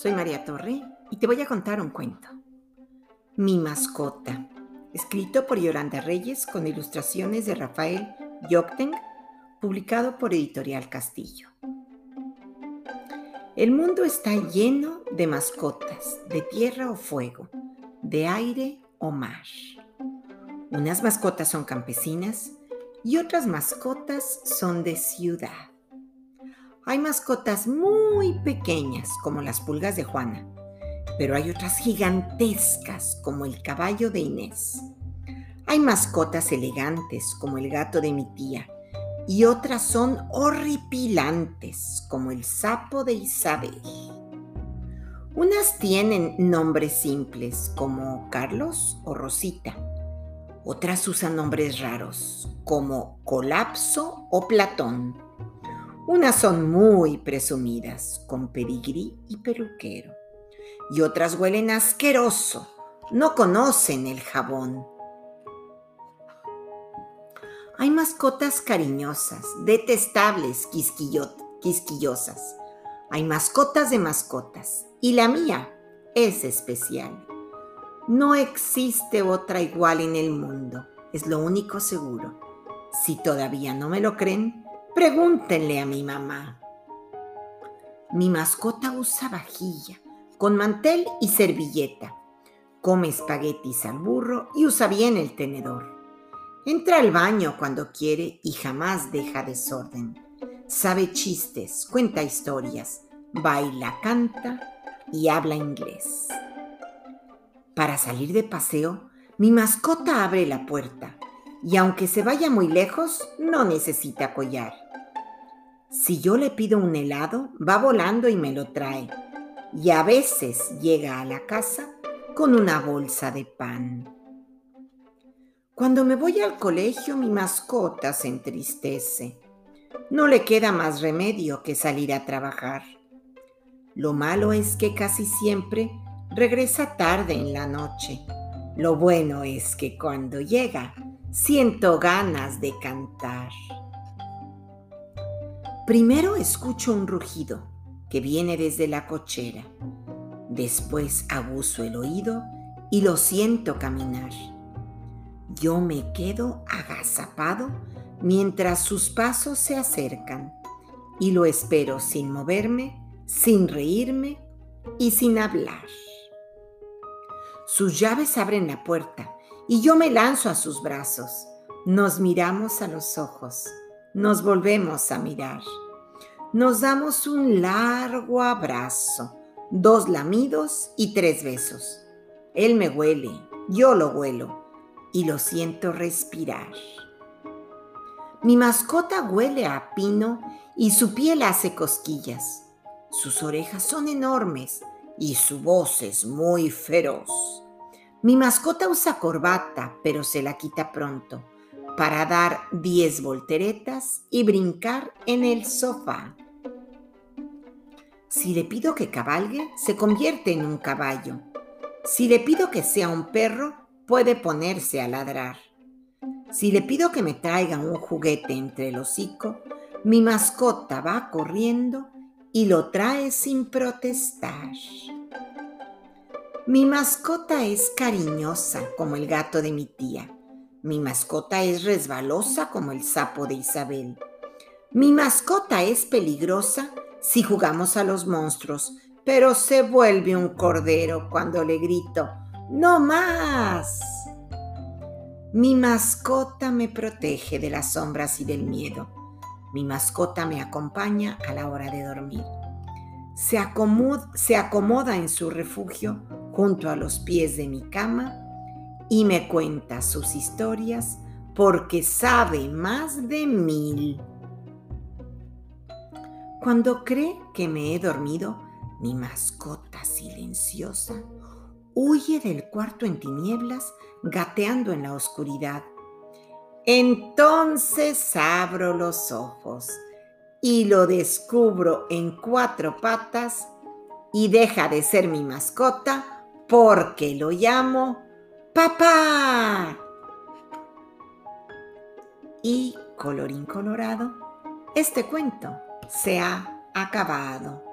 Soy María Torre y te voy a contar un cuento. Mi mascota, escrito por Yolanda Reyes con ilustraciones de Rafael Yocteng, publicado por Editorial Castillo. El mundo está lleno de mascotas, de tierra o fuego, de aire o mar. Unas mascotas son campesinas y otras mascotas son de ciudad. Hay mascotas muy pequeñas como las pulgas de Juana, pero hay otras gigantescas como el caballo de Inés. Hay mascotas elegantes como el gato de mi tía y otras son horripilantes como el sapo de Isabel. Unas tienen nombres simples como Carlos o Rosita. Otras usan nombres raros como Colapso o Platón. Unas son muy presumidas, con pedigrí y peluquero. Y otras huelen asqueroso, no conocen el jabón. Hay mascotas cariñosas, detestables, quisquillosas. Hay mascotas de mascotas. Y la mía es especial. No existe otra igual en el mundo. Es lo único seguro. Si todavía no me lo creen, Pregúntenle a mi mamá. Mi mascota usa vajilla, con mantel y servilleta. Come espaguetis al burro y usa bien el tenedor. Entra al baño cuando quiere y jamás deja desorden. Sabe chistes, cuenta historias, baila, canta y habla inglés. Para salir de paseo, mi mascota abre la puerta y aunque se vaya muy lejos, no necesita collar. Si yo le pido un helado, va volando y me lo trae. Y a veces llega a la casa con una bolsa de pan. Cuando me voy al colegio, mi mascota se entristece. No le queda más remedio que salir a trabajar. Lo malo es que casi siempre regresa tarde en la noche. Lo bueno es que cuando llega, siento ganas de cantar. Primero escucho un rugido que viene desde la cochera. Después abuso el oído y lo siento caminar. Yo me quedo agazapado mientras sus pasos se acercan y lo espero sin moverme, sin reírme y sin hablar. Sus llaves abren la puerta y yo me lanzo a sus brazos. Nos miramos a los ojos nos volvemos a mirar. Nos damos un largo abrazo, dos lamidos y tres besos. Él me huele, yo lo huelo y lo siento respirar. Mi mascota huele a pino y su piel hace cosquillas. Sus orejas son enormes y su voz es muy feroz. Mi mascota usa corbata, pero se la quita pronto para dar 10 volteretas y brincar en el sofá. Si le pido que cabalgue, se convierte en un caballo. Si le pido que sea un perro, puede ponerse a ladrar. Si le pido que me traiga un juguete entre el hocico, mi mascota va corriendo y lo trae sin protestar. Mi mascota es cariñosa como el gato de mi tía. Mi mascota es resbalosa como el sapo de Isabel. Mi mascota es peligrosa si jugamos a los monstruos, pero se vuelve un cordero cuando le grito, ¡No más! Mi mascota me protege de las sombras y del miedo. Mi mascota me acompaña a la hora de dormir. Se acomoda, se acomoda en su refugio junto a los pies de mi cama y me cuenta sus historias porque sabe más de mil. Cuando cree que me he dormido, mi mascota silenciosa huye del cuarto en tinieblas, gateando en la oscuridad. Entonces abro los ojos y lo descubro en cuatro patas y deja de ser mi mascota porque lo llamo papá. Y colorín colorado, este cuento se ha acabado.